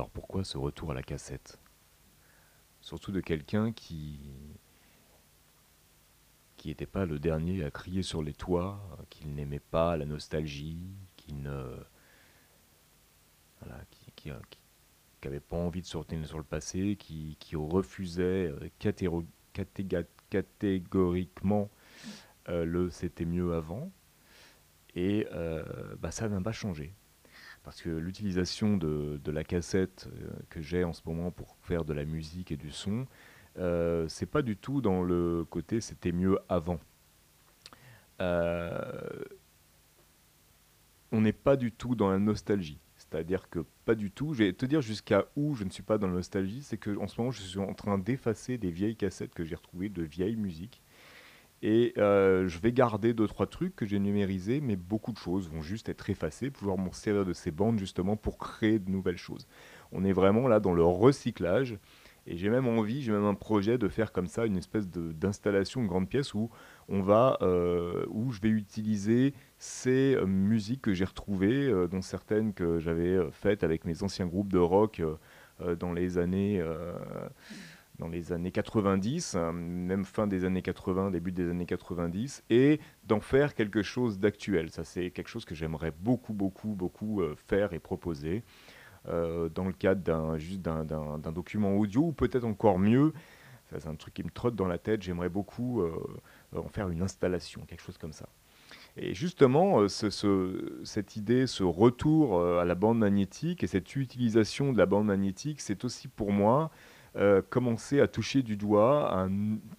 Alors pourquoi ce retour à la cassette? Surtout de quelqu'un qui qui n'était pas le dernier à crier sur les toits, qu'il n'aimait pas la nostalgie, qu'il ne voilà, qui, n'avait pas envie de se retenir sur le passé, qui, refusait euh, catégoriquement euh, le c'était mieux avant. Et euh, bah, ça n'a pas changé. Parce que l'utilisation de, la cassette que j'ai en ce moment pour faire de la musique et du son, euh, c'est pas du tout dans le côté c'était mieux avant. Euh, on n'est pas du tout dans la nostalgie. C'est-à-dire que pas du tout. Je vais te dire jusqu'à où je ne suis pas dans la nostalgie, c'est que en ce moment je suis en train d'effacer des vieilles cassettes que j'ai retrouvées de vieilles musiques. Et euh, je vais garder deux trois trucs que j'ai numérisés, mais beaucoup de choses vont juste être effacées, pouvoir m'en servir de ces bandes justement pour créer de nouvelles choses. On est vraiment là dans le recyclage et j'ai même envie, j'ai même un projet de faire comme ça une espèce d'installation, une grande pièce où on va, euh, où je vais utiliser ces euh, musiques que j'ai retrouvées, dont certaines que j'avais faites avec mes anciens groupes de rock dans les années dans les années 90, hein, même fin des années 80, début des années 90, et d'en faire quelque chose d'actuel. Ça, c'est quelque chose que j'aimerais beaucoup, beaucoup, beaucoup faire et proposer. Euh, dans le cadre d'un juste d'un document audio, ou peut-être encore mieux, c'est un truc qui me trotte dans la tête, j'aimerais beaucoup euh, en faire une installation, quelque chose comme ça. Et justement, euh, ce, cette idée, ce retour à la bande magnétique et cette utilisation de la bande magnétique, c'est aussi pour moi commencer à toucher du doigt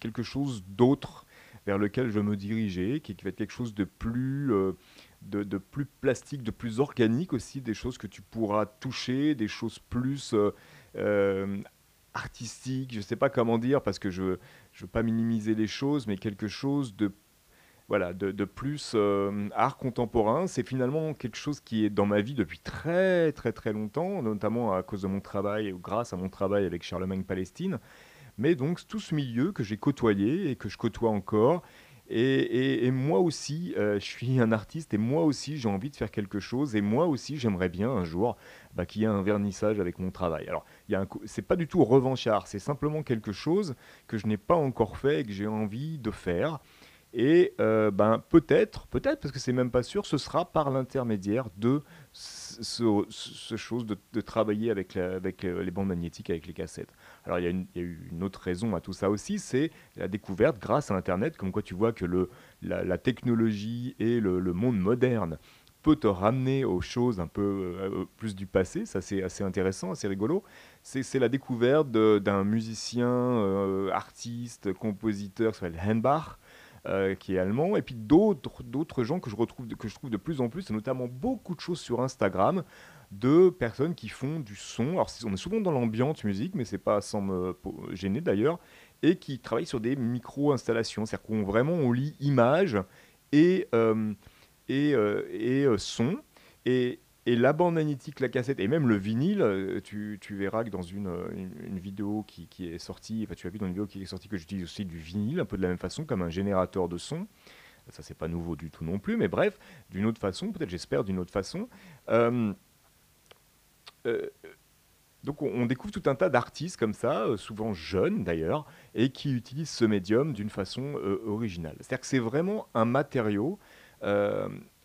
quelque chose d'autre vers lequel je me diriger, qui, va être quelque chose de plus de, plus plastique, de plus organique aussi, des choses que tu pourras toucher, des choses plus euh, euh, artistiques, je ne sais pas comment dire, parce que je ne veux pas minimiser les choses, mais quelque chose de voilà, de, plus euh, art contemporain. C'est finalement quelque chose qui est dans ma vie depuis très très très longtemps, notamment à cause de mon travail ou grâce à mon travail avec Charlemagne Palestine. Mais donc tout ce milieu que j'ai côtoyé et que je côtoie encore et, moi aussi, euh, je suis un artiste et moi aussi, j'ai envie de faire quelque chose. Et moi aussi, j'aimerais bien un jour bah, qu'il y ait un vernissage avec mon travail. Alors, c'est pas du tout revanchard, c'est simplement quelque chose que je n'ai pas encore fait et que j'ai envie de faire. Et euh, ben, peut-être, peut-être, parce que c'est même pas sûr, ce sera par l'intermédiaire de ce, chose de, travailler avec, avec les bandes magnétiques, avec les cassettes. Alors il y, a une, autre raison à tout ça aussi, c'est la découverte grâce à Internet, comme quoi tu vois que le, la, technologie et le, monde moderne peut te ramener aux choses un peu euh, plus du passé, ça c'est assez intéressant, assez rigolo. C'est la découverte d'un musicien, euh, artiste, compositeur qui s'appelle Henbach, euh, qui est allemand, et puis d'autres gens que je, retrouve, que je trouve de plus en plus, notamment beaucoup de choses sur Instagram, de personnes qui font du son. Alors, on est souvent dans l'ambiance musique, mais c'est pas sans me gêner d'ailleurs, et qui travaillent sur des micro-installations. C'est-à-dire qu'on vraiment on lit image et, euh, et, euh, et son. Et, et la bande magnétique, la cassette et même le vinyle, euh, tu, verras que dans une, une, vidéo qui, est sortie, enfin tu as vu dans une vidéo qui est sortie que j'utilise aussi du vinyle, un peu de la même façon, comme un générateur de son. Ça, c'est pas nouveau du tout non plus, mais bref, d'une autre façon, peut-être j'espère d'une autre façon. Euh, euh, donc on, découvre tout un tas d'artistes comme ça, souvent jeunes d'ailleurs, et qui utilisent ce médium d'une façon originale. C'est-à-dire que c'est vraiment un matériau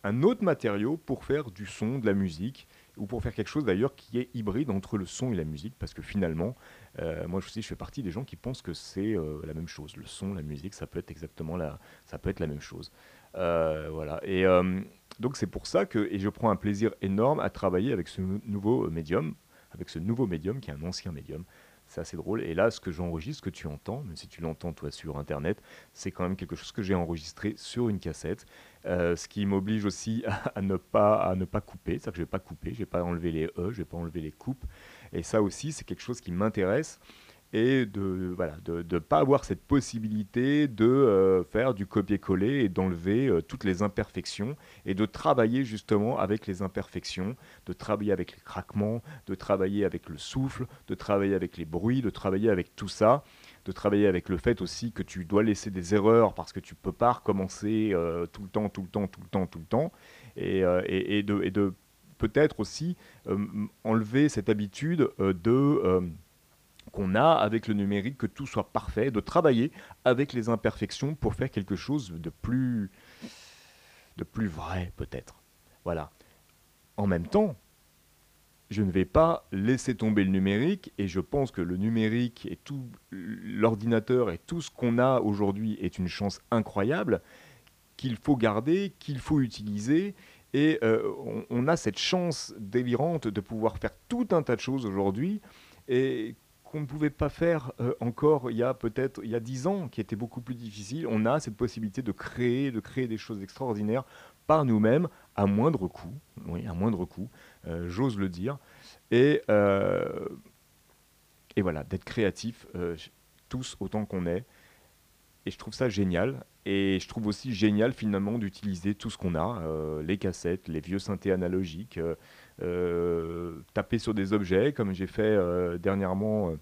un autre matériau pour faire du son, de la musique, ou pour faire quelque chose d'ailleurs qui est hybride entre le son et la musique, parce que finalement, euh, moi aussi je fais partie des gens qui pensent que c'est euh, la même chose. Le son, la musique, ça peut être exactement la, ça peut être la même chose. Euh, voilà. Et donc c'est pour ça que, et je prends un plaisir énorme à travailler avec ce nouveau médium, avec ce nouveau médium qui est un ancien médium. C'est assez drôle. Et là, ce que j'enregistre, ce que tu entends, même si tu l'entends toi sur Internet, c'est quand même quelque chose que j'ai enregistré sur une cassette. Euh, ce qui m'oblige aussi à, ne pas, à ne pas couper. C'est-à-dire que je ne vais pas couper, je ne vais pas enlever les E, je ne vais pas enlever les coupes. Et ça aussi, c'est quelque chose qui m'intéresse et de voilà de ne pas avoir cette possibilité de euh, faire du copier-coller et d'enlever euh, toutes les imperfections et de travailler justement avec les imperfections, de travailler avec les craquements, de travailler avec le souffle, de travailler avec les bruits, de travailler avec tout ça, de travailler avec le fait aussi que tu dois laisser des erreurs parce que tu peux pas recommencer euh, tout le temps, tout le temps, tout le temps, tout le temps, et, et, de, et de peut-être aussi enlever cette habitude de qu'on a avec le numérique, que tout soit parfait, de travailler avec les imperfections pour faire quelque chose de plus, de plus vrai peut-être. Voilà. En même temps, je ne vais pas laisser tomber le numérique et je pense que le numérique et tout l'ordinateur et tout ce qu'on a aujourd'hui est une chance incroyable qu'il faut garder, qu'il faut utiliser et euh, on, a cette chance délirante de pouvoir faire tout un tas de choses aujourd'hui et ne pouvait pas faire euh, encore il y a peut-être il y a dix ans, qui était beaucoup plus difficile. On a cette possibilité de créer, de créer des choses extraordinaires par nous-mêmes à moindre coût, oui, à moindre coût, euh, j'ose le dire, et, euh, et voilà, d'être créatif tous autant qu'on est. Et je trouve ça génial. Et je trouve aussi génial finalement d'utiliser tout ce qu'on a, les cassettes, les vieux synthés analogiques, euh, taper sur des objets, comme j'ai fait euh, dernièrement euh,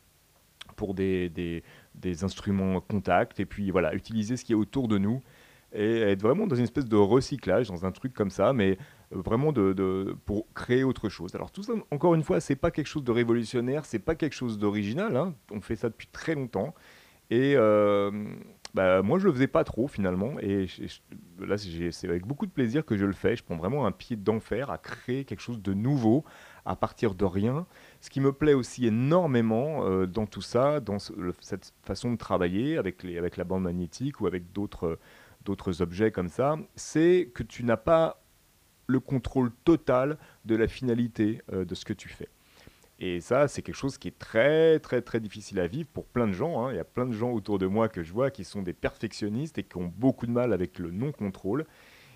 pour des, des, des, instruments contact, et puis voilà, utiliser ce qui est autour de nous, et être vraiment dans une espèce de recyclage, dans un truc comme ça, mais vraiment de, pour créer autre chose. Alors tout ça, encore une fois, c'est pas quelque chose de révolutionnaire, c'est pas quelque chose d'original, hein. on fait ça depuis très longtemps, et bah, moi, je le faisais pas trop finalement. Et là, c'est avec beaucoup de plaisir que je le fais. Je prends vraiment un pied d'enfer à créer quelque chose de nouveau à partir de rien. Ce qui me plaît aussi énormément euh, dans tout ça, dans cette façon de travailler avec, les, avec la bande magnétique ou avec d'autres d'autres objets comme ça, c'est que tu n'as pas le contrôle total de la finalité euh, de ce que tu fais. Et ça, c'est quelque chose qui est très, très, très difficile à vivre pour plein de gens. Hein. Il y a plein de gens autour de moi que je vois qui sont des perfectionnistes et qui ont beaucoup de mal avec le non-contrôle.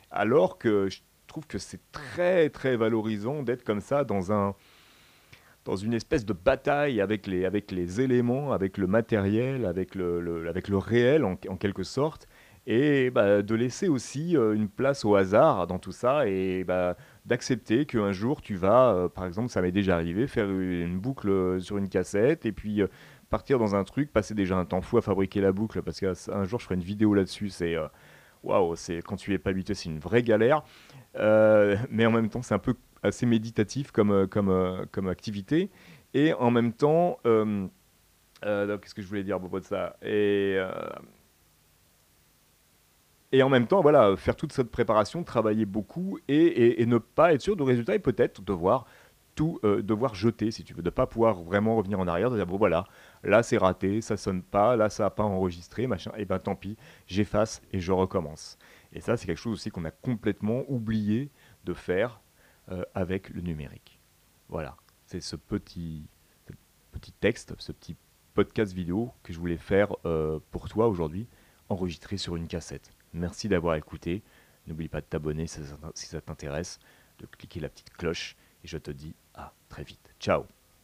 Alors que je trouve que c'est très, très valorisant d'être comme ça dans un dans une espèce de bataille avec les, avec les éléments, avec le matériel, avec le, avec le réel en, en quelque sorte, et bah, de laisser aussi euh, une place au hasard dans tout ça, et bah, d'accepter qu'un jour tu vas, euh, par exemple, ça m'est déjà arrivé, faire une boucle euh, sur une cassette et puis partir dans un truc, passer déjà un temps fou à fabriquer la boucle parce qu'un jour je ferai une vidéo là-dessus. C'est waouh, quand tu es pas habitué, c'est une vraie galère. mais en même temps, c'est un peu assez méditatif comme, comme, comme activité. Et en même temps, qu'est-ce que je voulais dire à propos de ça et en même temps, voilà, faire toute cette préparation, travailler beaucoup et, ne pas être sûr du résultat et peut-être devoir tout euh, devoir jeter, si tu veux, de ne pas pouvoir vraiment revenir en arrière, de dire bon voilà, là c'est raté, ça sonne pas, là ça n'a pas enregistré, machin, et ben tant pis, j'efface et je recommence. Et ça, c'est quelque chose aussi qu'on a complètement oublié de faire euh, avec le numérique. Voilà, c'est ce petit, petit texte, ce petit podcast vidéo que je voulais faire euh, pour toi aujourd'hui, enregistré sur une cassette. Merci d'avoir écouté. N'oublie pas de t'abonner si ça t'intéresse, de cliquer la petite cloche. Et je te dis à très vite. Ciao